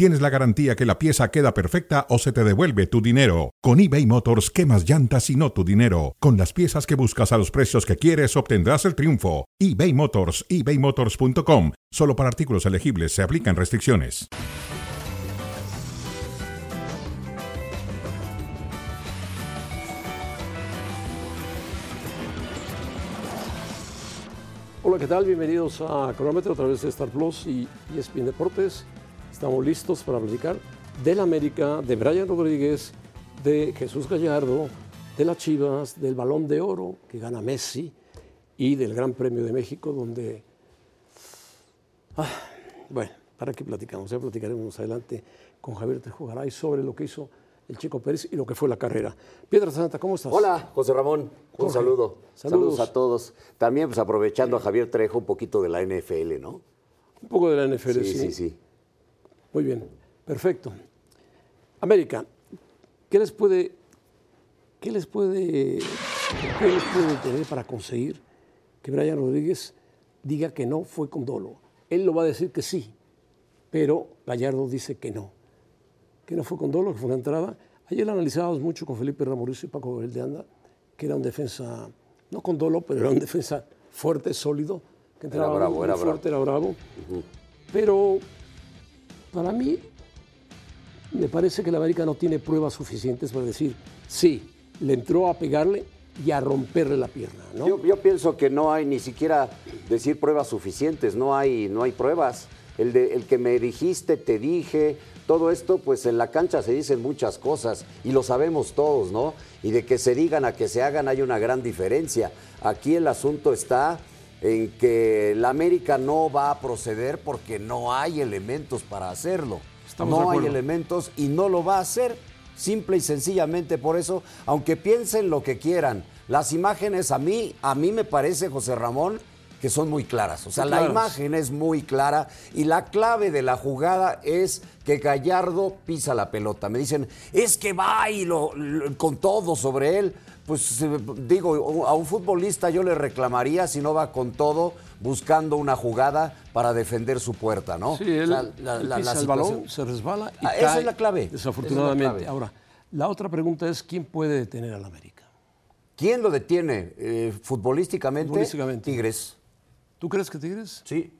tienes la garantía que la pieza queda perfecta o se te devuelve tu dinero. Con eBay Motors, quemas llantas y no tu dinero. Con las piezas que buscas a los precios que quieres, obtendrás el triunfo. eBay Motors, ebaymotors.com. Solo para artículos elegibles se aplican restricciones. Hola, ¿qué tal? Bienvenidos a Cronómetro a través de Star Plus y ESPN Deportes. Estamos listos para platicar del América, de Brian Rodríguez, de Jesús Gallardo, de las Chivas, del Balón de Oro que gana Messi y del Gran Premio de México donde... Ah, bueno, ¿para qué platicamos? Ya platicaremos adelante con Javier Tejugaray sobre lo que hizo el Chico Pérez y lo que fue la carrera. Piedra Santa, ¿cómo estás? Hola, José Ramón. Un saludo. Saludos. Saludos. a todos. También, pues aprovechando a Javier Trejo un poquito de la NFL, ¿no? Un poco de la NFL, Sí, sí, sí. Muy bien, perfecto. América, ¿qué les puede, qué les puede, qué les puede tener para conseguir que Brian Rodríguez diga que no fue con dolo? Él lo va a decir que sí, pero Gallardo dice que no, que no fue con dolo, que fue una entrada. Ayer lo analizábamos mucho con Felipe Ramorrizo y Paco Gabriel de Anda, que era un defensa, no con dolo, pero era un defensa fuerte, sólido, que entraba bravo, muy era fuerte, era bravo. Pero para mí, me parece que la América no tiene pruebas suficientes para decir, sí, le entró a pegarle y a romperle la pierna. Yo, yo pienso que no hay ni siquiera decir pruebas suficientes, no hay, no hay pruebas. El, de, el que me dijiste, te dije, todo esto, pues en la cancha se dicen muchas cosas y lo sabemos todos, ¿no? Y de que se digan a que se hagan hay una gran diferencia. Aquí el asunto está en que la América no va a proceder porque no hay elementos para hacerlo. Estamos no hay elementos y no lo va a hacer. Simple y sencillamente por eso, aunque piensen lo que quieran, las imágenes a mí, a mí me parece, José Ramón, que son muy claras. O sea, Muy la claras. imagen es muy clara y la clave de la jugada es que Gallardo pisa la pelota. Me dicen, es que va y lo, lo- con todo sobre él. Pues digo, a un futbolista yo le reclamaría si no va con todo buscando una jugada para defender su puerta, ¿no? Sí, él, sea, la- él la- pisa la el balón, se resbala y Ah, esa es la clave, esa es la Desafortunadamente. clave. Ahora, la otra pregunta es, ¿quién puede detener al América? ¿Quién lo detiene? Eh, futbolísticamente, Futbolísticamente. Tigres. ¿Tú crees que Tigres? Sí,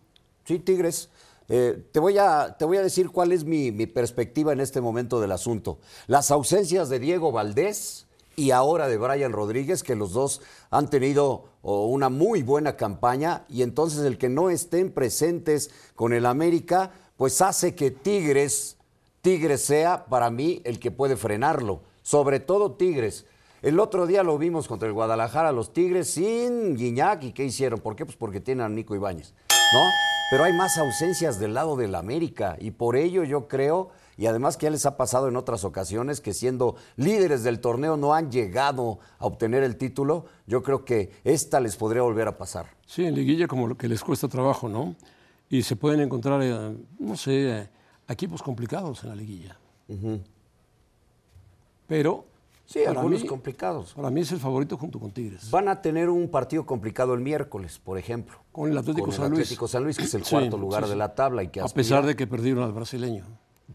sí, Tigres. Eh, te, voy a, te voy a decir cuál es mi, mi perspectiva en este momento del asunto. Las ausencias de Diego Valdés y ahora de Brian Rodríguez, que los dos han tenido oh, una muy buena campaña, y entonces el que no estén presentes con el América, pues hace que Tigres, Tigres sea para mí el que puede frenarlo. Sobre todo Tigres. El otro día lo vimos contra el Guadalajara, los Tigres sin Guiñac. ¿Y qué hicieron? ¿Por qué? Pues porque tienen a Nico Ibáñez, ¿no? Pero hay más ausencias del lado del América y por ello yo creo, y además que ya les ha pasado en otras ocasiones, que siendo líderes del torneo no han llegado a obtener el título, yo creo que esta les podría volver a pasar. Sí, en liguilla como lo que les cuesta trabajo, ¿no? Y se pueden encontrar, eh, no sé, eh, equipos complicados en la liguilla. Pero Sí, para algunos mí- complicados. Para mí es el favorito junto con Tigres. Van a tener un partido complicado el miércoles, por ejemplo. Con el Atlético Con el San Luis. Atlético San Luis, que es el Sí, cuarto lugar sí, sí. de la tabla y que A pesar de que perdieron al brasileño.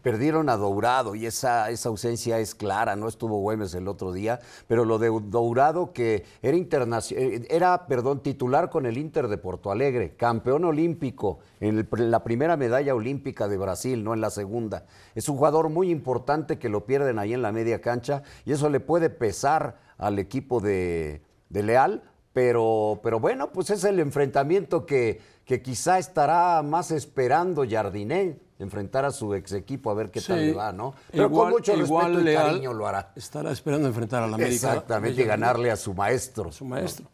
Perdieron a Dourado y esa, esa ausencia es clara, no estuvo Güemes el otro día, pero lo de Dourado que era, eh, era perdón, titular con el Inter de Porto Alegre, campeón olímpico en la primera medalla olímpica de Brasil, no en la segunda. Es un jugador muy importante que lo pierden ahí en la media cancha y eso le puede pesar al equipo de, de Leal, pero, pero bueno, pues es el enfrentamiento que, que quizá estará más esperando Jardiné, enfrentar a su ex equipo a ver qué tal le va, ¿no? Pero igual- con mucho igual respeto y cariño lo hará. Estará esperando enfrentar a la América. Exactamente, y ganarle a su maestro. Su maestro.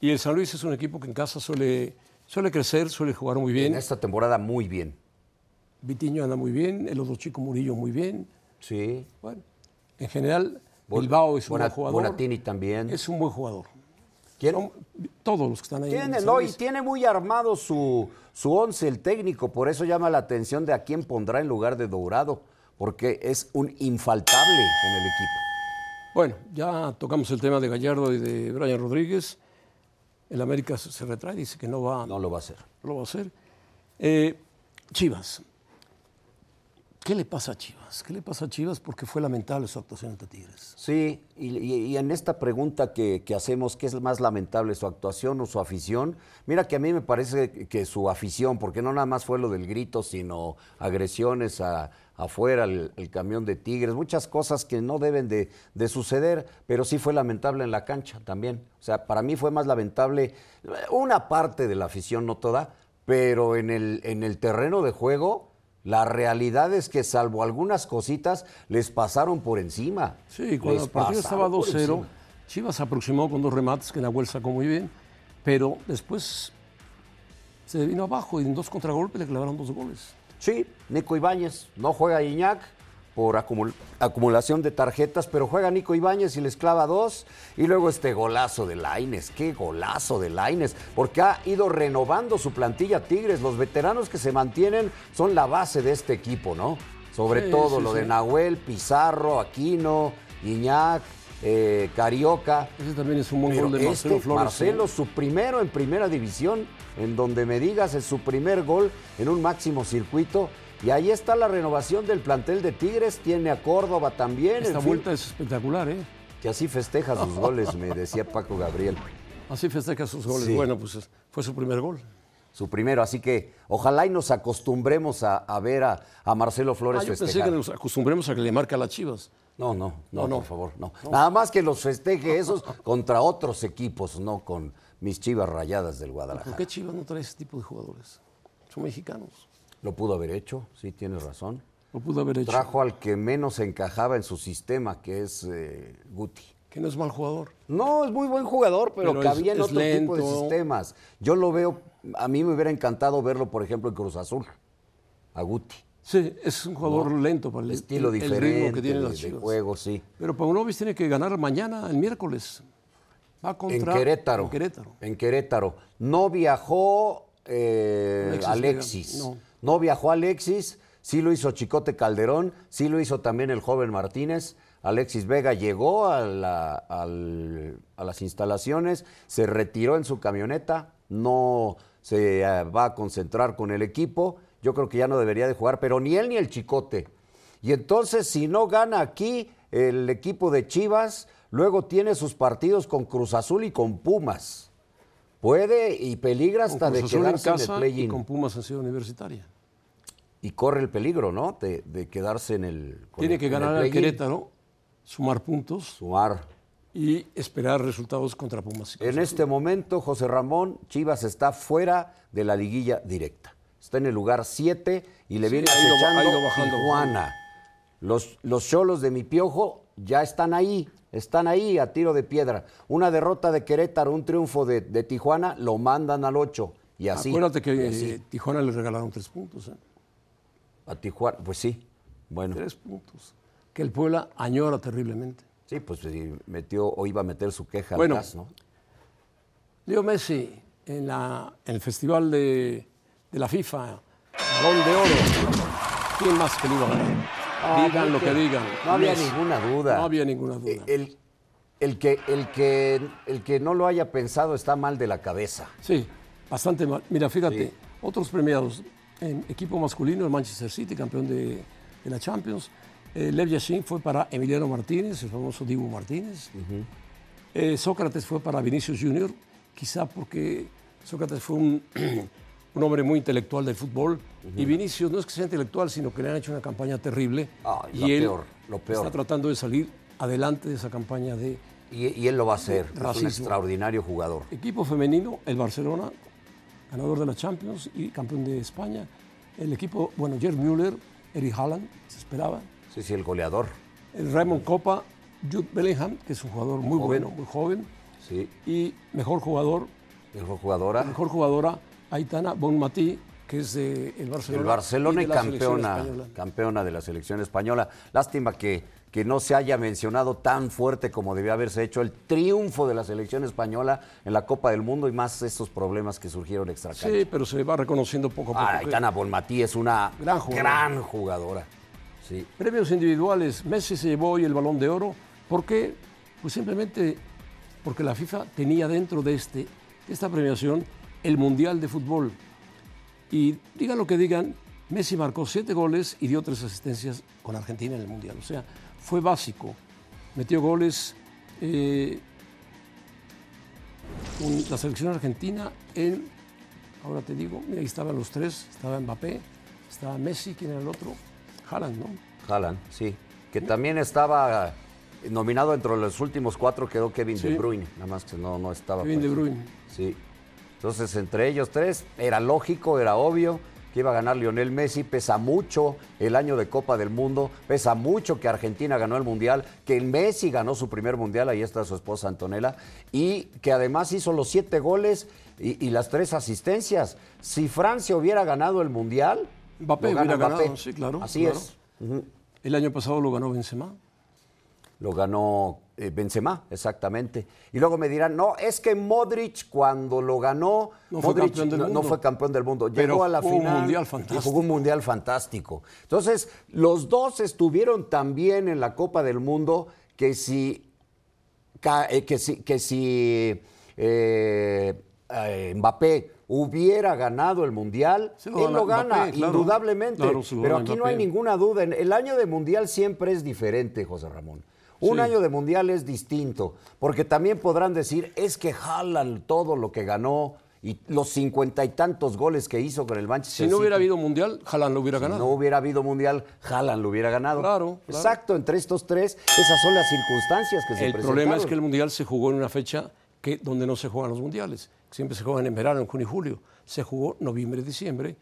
Y el San Luis es un equipo que en casa suele, suele crecer, suele jugar muy bien. En esta temporada muy bien. Vitiño anda muy bien, el otro chico Murillo muy bien. Sí. Bueno, en general, Bilbao es un buen jugador. Bonatini también. Es un buen jugador. ¿Quién? Son todos los que están ahí. en Tiene, no, y tiene muy armado su, su once el técnico, por eso llama la atención de a quién pondrá en lugar de Dourado, porque es un infaltable en el equipo. Bueno, ya tocamos el tema de Gallardo y de Brian Rodríguez. El América se se retrae, dice que no va, No lo va a hacer. no lo va a hacer. Eh, Chivas. ¿Qué le pasa a Chivas? ¿Qué le pasa a Chivas? Porque fue lamentable su actuación ante Tigres. Sí, y, en esta pregunta que, hacemos, ¿qué es más lamentable, su actuación o su afición? Mira que a mí me parece que su afición, porque no nada más fue lo del grito, sino agresiones afuera, el, camión de Tigres, muchas cosas que no deben de, de suceder, pero sí fue lamentable en la cancha también. O sea, para mí fue más lamentable una parte de la afición, no toda, pero en el terreno de juego... La realidad es que salvo algunas cositas, les pasaron por encima. Sí, cuando Les el partido estaba pasaron por 2-0, encima. Chivas se aproximó con dos remates que Nahuel sacó muy bien, pero después se vino abajo y en dos contragolpes le clavaron dos goles. Sí, Nico Ibáñez no juega Iñak por acumul- acumulación de tarjetas, pero juega Nico Ibáñez y les clava dos. Y luego este golazo de Laines, qué golazo de Laines, porque ha ido renovando su plantilla Tigres. Los veteranos que se mantienen son la base de este equipo, ¿no? Sobre Sí, todo sí, lo de. Nahuel, Pizarro, Aquino, Iñak, eh, Carioca. Ese también es un buen gol de Marcelo este, Flores. ¿eh? Marcelo, su primero en primera división, en donde me digas es su primer gol en un máximo circuito. Y ahí está la renovación del plantel de Tigres, tiene a Córdoba también. Esta en fin, vuelta es espectacular, ¿eh? que así festeja sus goles, me decía Paco Gabriel. Así festeja sus goles. Sí. Bueno, pues es- fue su primer gol. Su primero, así que ojalá y nos acostumbremos a, a ver a, a Marcelo Flores Ah, yo pensé festejar. que nos acostumbremos a que le marca a las Chivas. No, no, no, No, no. por favor, no. Nada más que los festeje esos contra otros equipos, no con mis chivas rayadas del ¿Por Guadalajara. qué Chivas no trae ese tipo de jugadores? Son mexicanos. Lo pudo haber hecho, sí, tienes razón. Lo pudo haber hecho. Trajo al que menos encajaba en su sistema, que es eh, Guti. Que no es mal jugador. No, es muy buen jugador, pero, Pero es- cabía en es otro tipo de sistemas. Yo lo veo, a mí me hubiera encantado verlo, por ejemplo, en Cruz Azul, a Guti. Sí, es un jugador lento para el, Estilo el- el diferente ritmo que tienen de, las de juego, sí. Pero Paunovic tiene que ganar mañana, el miércoles. Va En contra Querétaro. en Querétaro. En Querétaro. No viajó eh, Alexis Alexis. No. No. viajó Alexis. Sí lo hizo Chicote Calderón. Sí lo hizo también el joven Martínez. Alexis Vega llegó a, la- al- a las instalaciones, se retiró en su camioneta, no se eh, va a concentrar con el equipo. Yo creo que ya no debería de jugar, pero ni él ni el Chicote. Y entonces, si no gana aquí el equipo de Chivas, luego tiene sus partidos con Cruz Azul y con Pumas. Puede y peligra Con hasta de en quedarse en, el play-in. con Pumas en Ciudad Universitaria. Y corre el peligro, ¿no? De, de quedarse en el. Tiene el- que el ganar al play-in. Querétaro, sumar puntos Sumar. y esperar resultados contra Pumas. En este momento, José Ramón, Chivas está fuera de la liguilla directa. Está en el lugar 7 y le Sí, viene ha ido- acechando ha ido bajando. Tijuana. Los, los cholos de mi piojo ya están ahí, están ahí a tiro de piedra. Una derrota de Querétaro, un triunfo de, de Tijuana, lo mandan al 8. Y así. Acuérdate que y así. eh, Tijuana le regalaron tres puntos. ¿eh? A Tijuana, pues sí. Bueno, Tres puntos. Que el Puebla añora terriblemente. sí, pues metió o iba a meter su queja Bueno. al ¿no? Leo Messi en, la, en el festival de, de la FIFA, Balón de Oro. ¿Quién más que lo iba a ganar? digan lo que digan. No había Messi. ninguna duda. No había ninguna duda. Eh, El, el que, el, que, el que no lo haya pensado está mal de la cabeza. Sí, bastante mal. Mira, fíjate, Sí. otros premiados. En equipo masculino, el Manchester City, campeón de, de la Champions. Eh, Lev Yashin fue para Emiliano Martínez, el famoso Dibu Martínez. Eh, Sócrates fue para Vinicius Junior, quizá porque Sócrates fue un, un hombre muy intelectual del fútbol. Y Vinicius no es que sea intelectual, sino que le han hecho una campaña terrible. Ay, y lo él peor, lo peor. está tratando de salir adelante de esa campaña de Y, y él lo va a hacer. Es un extraordinario jugador. Equipo femenino, el Barcelona, ganador de la Champions y campeón de España. El equipo, bueno, Gerd Müller, Eric Haaland, se esperaba. Sí, sí, el goleador. El Raymond Copa, Jude Bellingham, que es un jugador muy Joven. bueno, muy joven. Sí, Y mejor jugador, mejor jugadora. mejor jugadora, Aitana Bonmatí, que es de el Barcelona. El Barcelona y, de la selección campeona, campeona de la selección española. Lástima que, que no se haya mencionado tan fuerte como debía haberse hecho el triunfo de la selección española en la Copa del Mundo y más estos problemas que surgieron extra cancha. Sí, pero se va reconociendo poco a poco. Ah, Aitana Bonmatí es una Gran gran jugadora. jugadora. Sí. Premios individuales, Messi se llevó hoy el balón de oro. ¿Por qué? Pues simplemente porque la FIFA tenía dentro de, este, de esta premiación el Mundial de Fútbol. Y digan lo que digan, Messi marcó siete goles y dio tres asistencias con Argentina en el Mundial. O sea, fue básico. Metió goles eh, con la selección argentina en, ahora te digo, mira, ahí estaban los tres, estaba Mbappé, estaba Messi, ¿quién era el otro? Haaland, ¿no? Haaland, sí. Que también estaba nominado entre los últimos cuatro, quedó Kevin Sí. De Bruyne, nada más que no, no estaba. Kevin De pues. Bruyne. Sí. Entonces, entre ellos tres, era lógico, era obvio que iba a ganar Lionel Messi. Pesa mucho el año de Copa del Mundo, pesa mucho que Argentina ganó el Mundial, que Messi ganó su primer Mundial, ahí está su esposa Antonella, y que además hizo los siete goles y, y las tres asistencias. Si Francia hubiera ganado el Mundial, Mbappé lo hubiera Mbappé. ganado, sí, claro, Así claro. es. El año pasado lo ganó Benzema. Lo ganó eh, Benzema, exactamente. Y luego me dirán, no, es que Modric cuando lo ganó, No fue Modric campeón del no, fue campeón del mundo. Pero Llegó a la jugó un final mundial y fantástico. jugó un mundial fantástico. Entonces, los dos estuvieron también en la Copa del Mundo que si eh, que si, que si eh, eh, Mbappé hubiera ganado el Mundial, lo él lo gana gana, Mbappé, claro. indudablemente. Claro, Pero aquí no hay ninguna duda. El año de Mundial siempre es diferente, José Ramón. Un Sí. año de Mundial es distinto, porque también podrán decir, es que Haaland todo lo que ganó y los cincuenta y tantos goles que hizo con el Manchester Si no hubiera City. habido mundial, Haaland lo hubiera Si ganado. no hubiera habido mundial, Haaland lo hubiera ganado. Claro, claro. Exacto, entre estos tres, esas son las circunstancias que se el problema es que el mundial se jugó en una fecha que, donde no se juegan los mundiales. Siempre se juegan en verano, en junio y julio. Se jugó noviembre, diciembre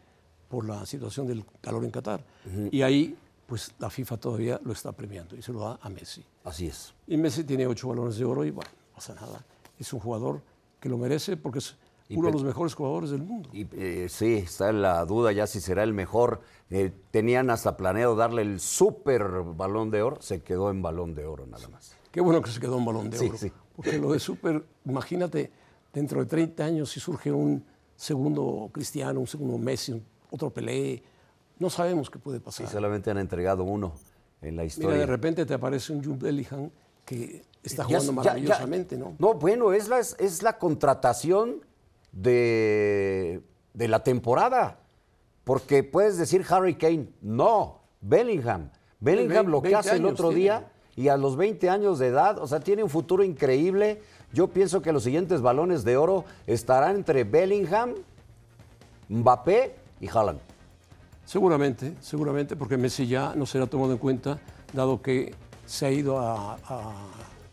por la situación del calor en Qatar. Y ahí, pues la FIFA todavía lo está premiando y se lo da a Messi. Así es. Y Messi tiene ocho balones de oro y bueno, no pasa nada. Es un jugador que lo merece porque es uno de pe- los mejores jugadores del mundo. Y eh, sí, está en la duda ya si será el mejor. Eh, tenían hasta planeado darle el super balón de oro, se quedó en balón de oro nada más. Qué bueno que se quedó un balón de Sí, oro. sí. Porque lo de súper, imagínate, dentro de 30 años si surge un segundo Cristiano, un segundo Messi, otro Pelé, no sabemos qué puede pasar. solamente han entregado uno en la Mira, historia. de repente te aparece un Jude Bellingham que está jugando ya- maravillosamente, ya- ¿no? No, bueno, es la, es la contratación de, de la temporada. Porque puedes decir Harry Kane, no, Bellingham. Bellingham lo que 20 hace el otro día y a los 20 años de edad, o sea, tiene un futuro increíble. Yo pienso que los siguientes balones de oro estarán entre Bellingham, Mbappé y Haaland. Seguramente, seguramente, porque Messi ya no será tomado en cuenta, dado que se ha ido a, a-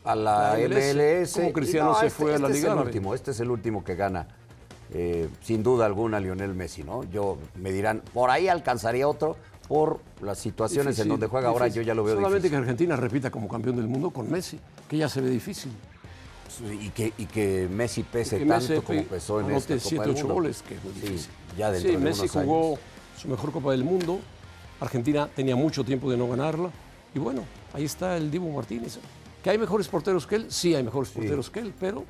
a la, MLS. Como Cristiano no, se este- fue a la este Liga es el Árabe. último, este es el último que gana, eh, sin duda alguna, Lionel Messi, ¿no? Yo me dirán, por ahí alcanzaría otro por las situaciones en Difícil, donde juega ahora, yo difícil. ya lo veo Solamente difícil. que Argentina repita como campeón del mundo con Messi, que ya se ve difícil. Y que, y que Messi pese que tanto Messi como pesó en esta Copa siete, del ocho Mundo. goles, que es muy Sí, difícil. ya dentro Sí, de Messi jugó años. Su mejor Copa del Mundo. Argentina tenía mucho tiempo de no ganarla. Y bueno, ahí está el Dibu Martínez. ¿Que hay mejores porteros que él? Sí, hay mejores porteros que él, pero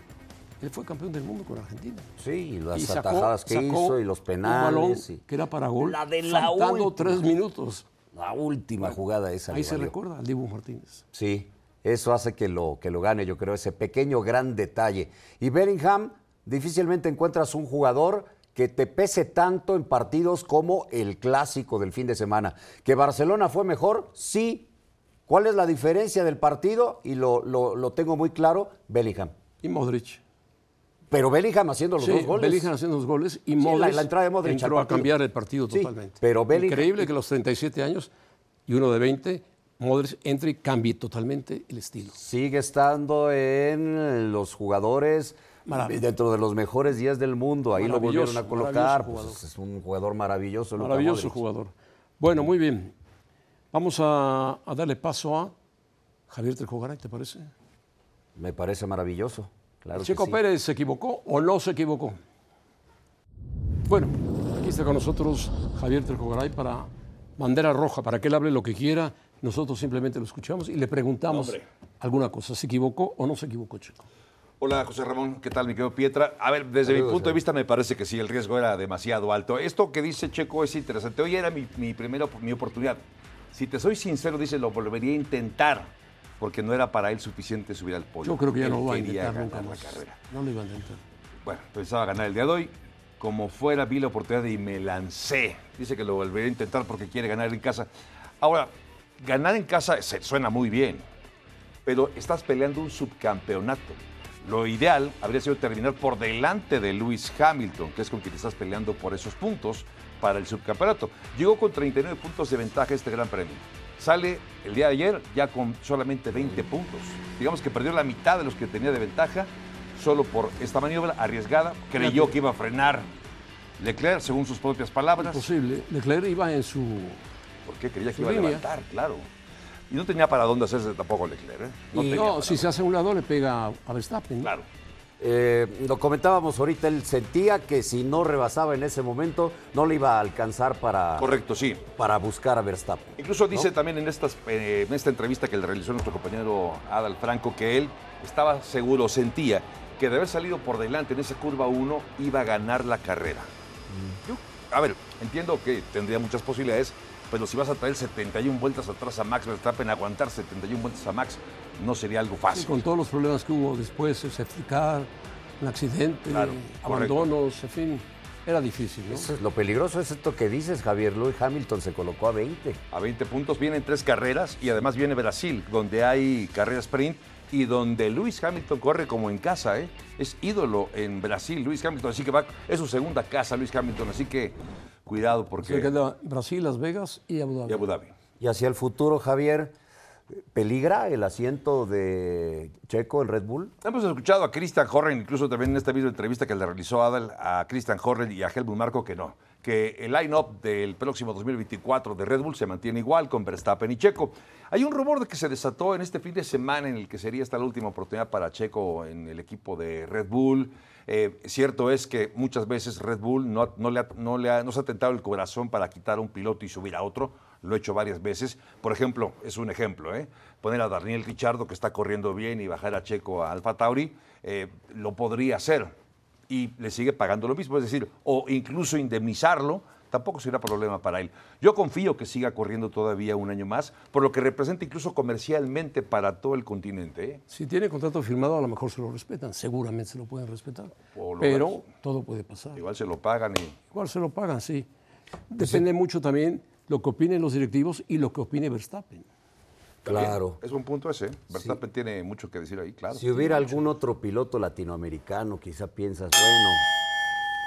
él fue campeón del mundo con Argentina. Sí, y las Y sacó- atajadas que hizo y los un penales. balón y- que era para gol, La de la última. tres minutos. La última jugada esa. Ahí se recuerda al Dibu Martínez. Sí, eso hace que lo, que lo gane, yo creo, ese pequeño gran detalle. Y Bellingham, difícilmente encuentras un jugador que te pese tanto en partidos como el clásico del fin de semana. ¿Que Barcelona fue mejor? Sí. ¿Cuál es la diferencia del partido? Y lo, lo- lo tengo muy claro, Bellingham. Y Modric. Pero Bellingham haciendo los Sí, dos goles. Bellingham haciendo los goles y la- Modric la entrada de Modric entró a cambiar el partido Sí, totalmente. pero Bellingham- Increíble que a los 37 años y uno de 20, Modric entre y cambie totalmente el estilo. Sigue estando en los jugadores Marav- dentro de los mejores días del mundo. Ahí lo volvieron a Maravilloso, colocar. maravilloso pues, es un jugador maravilloso. Luka Maravilloso Modric. jugador. Bueno, muy bien. Vamos a, a darle paso a Javier Trejogaray, ¿te parece? Me parece maravilloso. Claro que Checo sí. Pérez se equivocó o no se equivocó. Bueno, aquí está con nosotros Javier Tercogaray para bandera roja, para que él hable lo que quiera. Nosotros simplemente lo escuchamos y le preguntamos Hombre. alguna cosa. ¿Se equivocó o no se equivocó, Checo? Hola, José Ramón, ¿qué tal, mi querido Pietra? A ver, desde mi punto de vista me parece que sí, el riesgo era demasiado alto. Esto que dice Checo es interesante. Hoy era mi, mi primera mi oportunidad. Si te soy sincero, dice, lo volvería a intentar, porque no era para él suficiente subir al podio. Yo creo que ya Él no va a intentar nunca más. la carrera. No lo iba a intentar. Bueno, pensaba ganar el día de hoy. Como fuera, vi la oportunidad y me lancé. Dice que lo volvería a intentar porque quiere ganar en casa. Ahora, ganar en casa se suena muy bien, pero estás peleando un subcampeonato. Lo ideal habría sido terminar por delante de Lewis Hamilton, que es con quien estás peleando por esos puntos para el subcampeonato. Llegó con 39 puntos de ventaja este gran premio. Sale el día de ayer ya con solamente 20 puntos. Digamos que perdió la mitad de los que tenía de ventaja solo por esta maniobra arriesgada. Creyó que iba a frenar Leclerc, según sus propias palabras. Posible. Leclerc iba en su. ¿Por qué creía que iba a levantar? Claro. Y no tenía para dónde hacerse tampoco Leclerc. ¿eh? No Y no, si se hace a un lado le pega a Verstappen. ¿no? Claro. Eh, lo comentábamos ahorita, él sentía que si no rebasaba en ese momento, no le iba a alcanzar para, Correcto, sí. para buscar a Verstappen. Incluso dice también en, estas, eh, en esta entrevista que le realizó nuestro compañero Adal Franco que él estaba seguro, sentía que de haber salido por delante en esa curva 1 iba a ganar la carrera. Yo, a ver, entiendo que tendría muchas posibilidades, pero si vas a traer 71 vueltas atrás a Max Verstappen, aguantar 71 vueltas a Max no sería algo Y fácil. con todos los problemas que hubo después, el safety car, un accidente, Claro, correcto. abandonos, en fin, era difícil, ¿no? Eso es- lo peligroso es esto que dices, Javier. Lewis Hamilton se colocó a 20. A 20 puntos vienen tres carreras y además viene Brasil, donde hay carrera sprint y donde Lewis Hamilton corre como en casa, ¿eh? Es ídolo en Brasil, Lewis Hamilton, así que va, es su segunda casa, Lewis Hamilton, así que cuidado Se porque... queda Brasil, Las Vegas y Abu Dhabi. Y Abu Dhabi. Y hacia el futuro, Javier, ¿peligra el asiento de Checo en Red Bull? Hemos escuchado a Christian Horner, incluso también en esta misma entrevista que le realizó Adal a Christian Horner y a Helmut Marco que no, que el line-up del próximo 2024 de Red Bull se mantiene igual con Verstappen y Checo. Hay un rumor de que se desató en este fin de semana en el que sería esta la última oportunidad para Checo en el equipo de Red Bull. Eh, cierto es que muchas veces Red Bull no, le no le ha- no se ha tentado el corazón para quitar a un piloto y subir a otro. Lo he hecho varias veces. Por ejemplo, es un ejemplo, ¿eh? poner a Daniel Richardo, que está corriendo bien, y bajar a Checo a Alfa Tauri, eh, lo podría hacer. Y le sigue pagando lo mismo. Es decir, o incluso indemnizarlo, tampoco será problema para él. Yo confío que siga corriendo todavía un año más, por lo que representa incluso comercialmente para todo el continente. ¿eh? Si tiene contrato firmado, a lo mejor se lo respetan, seguramente se lo pueden respetar. O lo Pero ves. todo puede pasar. Igual se lo pagan y Igual se lo pagan, sí. Depende mucho también lo que opinen los directivos y lo que opine Verstappen. Claro. Es un punto ese. ¿eh? Verstappen tiene mucho que decir ahí, claro. Si hubiera algún otro piloto latinoamericano, quizá piensas, bueno,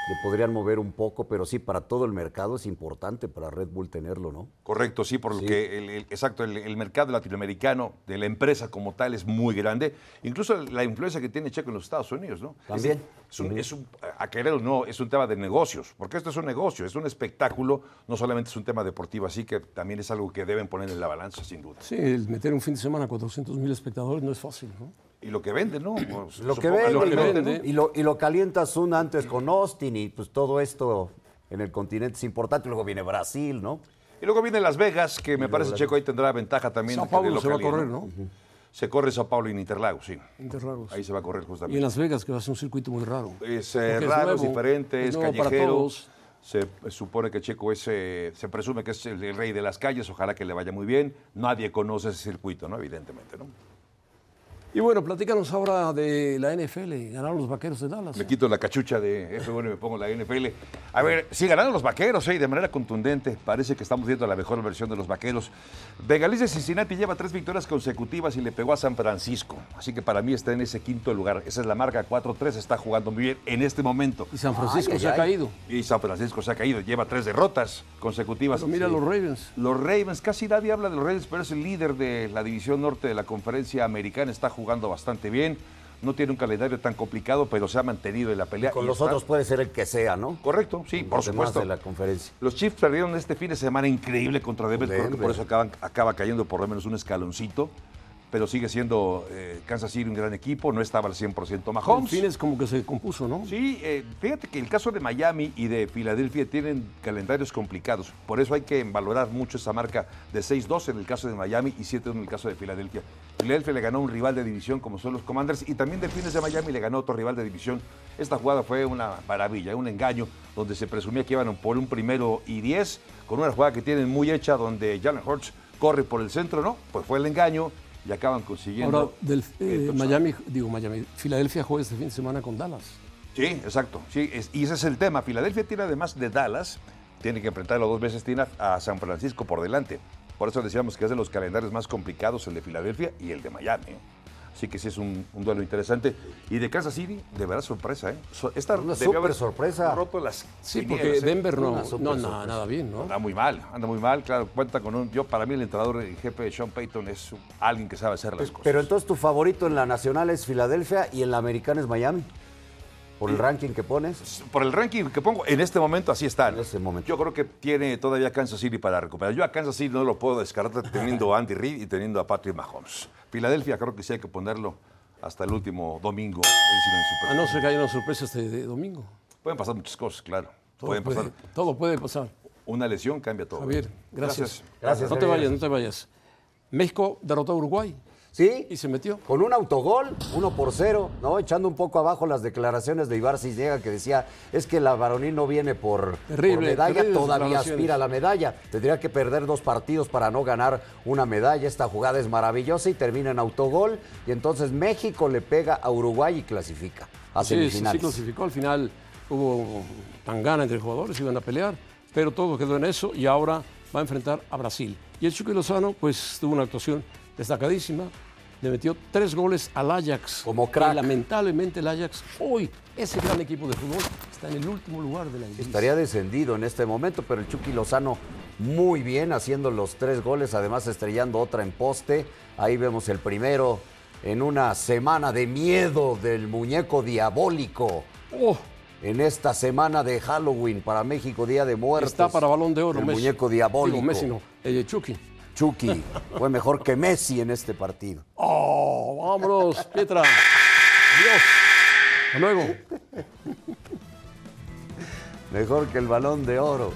le podrían mover un poco, pero sí, para todo el mercado es importante para Red Bull tenerlo, ¿no? Correcto, sí, por lo Sí. que el, el- exacto, el, el mercado latinoamericano de la empresa como tal es muy grande. Incluso la influencia que tiene Checo en los Estados Unidos, ¿no? También. Es, un, es un- a querer o no, es un tema de negocios, porque esto es un negocio, es un espectáculo, no solamente es un tema deportivo, así que también es algo que deben poner en la balanza, sin duda. Sí, el meter un fin de semana a 400 mil espectadores no es fácil, ¿no? Y lo que venden, ¿no? Pues, Lo que vende, lo y, que lo, vende. y lo- y lo calientas un antes con Austin y pues todo esto en el continente es importante. Luego viene Brasil, ¿no? Y luego viene Las Vegas, que me parece Checo ahí tendrá ventaja también. Sao de Paulo se va a correr, ¿no? Se corre Sao Paulo y en Interlagos, sí. Interlagos. Ahí se va a correr Y en justamente. Las Vegas, que va a ser un circuito muy raro. Es eh, raro, es, nuevo, diferente, es callejero. Se eh, supone que Checo es, eh, se presume que es el, el rey de las calles, ojalá que le vaya muy bien. Nadie conoce ese circuito, ¿no? Evidentemente, ¿no? Y bueno, platícanos ahora de la NFL. Ganaron los vaqueros de Dallas. Me quito la cachucha de F1 y me pongo la NFL. A ver, sí ganaron los vaqueros, ¿eh? de manera contundente. Parece que estamos viendo la mejor versión de los vaqueros. Bengalís de Cincinnati lleva tres victorias consecutivas y le pegó a San Francisco. Así que para mí está en ese quinto lugar. Esa es la marca 4-3, está jugando muy bien en este momento. Y San Francisco Ay, ay, se ha ay. caído. Y San Francisco se ha caído, lleva tres derrotas consecutivas. Pero mira Sí. los Ravens. Los Ravens, casi nadie habla de los Ravens, pero es el líder de la división norte de la conferencia americana, está jugando bastante bien, no tiene un calendario tan complicado, pero se ha mantenido en la pelea. Con y los está- otros puede ser el que sea, ¿no? Correcto, sí, por Los demás supuesto. de la conferencia. Los Chiefs perdieron este fin de semana increíble contra Denver, creo que por eso acaban- acaba cayendo por lo menos un escaloncito. Pero sigue siendo eh, Kansas City un gran equipo, no estaba al 100% Mahomes. Fines como que se compuso, ¿no? Sí, eh, fíjate que el caso de Miami y de Filadelfia tienen calendarios complicados. Por eso hay que valorar mucho esa marca de 6-2 en el caso de Miami y 7-1 en el caso de Filadelfia. Filadelfia le ganó un rival de división como son los Commanders y también Delfines de Miami le ganó otro rival de división. Esta jugada fue una maravilla, un engaño donde se presumía que iban por un primero y 10 con una jugada que tienen muy hecha donde Jalen Hurts corre por el centro, ¿no? Pues fue el engaño y acaban consiguiendo. Ahora, del, eh, Miami, digo Miami, Filadelfia juega este fin de semana con Dallas. Sí, exacto. Sí, es- y ese es el tema. Filadelfia tiene además de Dallas, tiene que enfrentarlo dos veces, tiene a San Francisco por delante. Por eso decíamos que es de los calendarios más complicados el de Filadelfia y el de Miami. Así que sí es un, un duelo interesante. Y de Kansas City, de verdad sorpresa, ¿eh? So- esta Una debió súper haber sorpresa. roto las Sí, porque ¿eh? Denver no, no nada, nada bien, ¿no? Anda muy mal, anda muy mal, claro, cuenta con un... Yo, para mí, el entrenador y jefe de Sean Payton es un- alguien que sabe hacer las cosas. Pero entonces tu favorito en la nacional es Filadelfia y en la americana es Miami. Por el ranking que pones. Por el ranking que pongo, en este momento así están. En este momento. Yo creo que tiene todavía Kansas City para recuperar. Yo a Kansas City no lo puedo descartar teniendo a Andy Reid y teniendo a Patrick Mahomes. Filadelfia creo que sí hay que ponerlo hasta el último domingo. es decir, en el Super A no ser que haya una sorpresa este de domingo. Pueden pasar muchas cosas, claro. Todo Pueden puede, pasar. todo puede pasar. Una lesión cambia todo. Javier, gracias. Gracias, No te Javier. vayas, no te vayas. México derrotó a Uruguay ¿Sí? y se metió. Con un autogol, uno por cero, ¿no? Echando un poco abajo las declaraciones de Ibar Cisniega que decía, es que la varonil no viene por, Terrible, por medalla, todavía aspira a la medalla. Tendría que perder dos partidos para no ganar una medalla. Esta jugada es maravillosa y termina en autogol. Y entonces México le pega a Uruguay y clasifica a Sí, sí, sí semifinales. clasificó. Al final hubo tangana entre jugadores, iban a pelear, pero todo quedó en eso y ahora va a enfrentar a Brasil. Y el Chucky Lozano, pues tuvo una actuación destacadísima. Le metió tres goles al Ajax. Como crack. Y lamentablemente el Ajax, hoy, ese gran equipo de fútbol, está en el último lugar de la Eredivisie. Estaría descendido en este momento, pero el Chucky Lozano muy bien haciendo los tres goles, además estrellando otra en poste. Ahí vemos el primero en una semana de miedo del muñeco diabólico. Oh, En esta semana de Halloween para México, Día de Muertos. está para balón de oro. El Messi. muñeco diabólico. Digo, Messi no, el Chucky. Chucky fue mejor que Messi en este partido. Oh, vámonos, Pietra. Adiós. Hasta luego. Mejor que el balón de oro.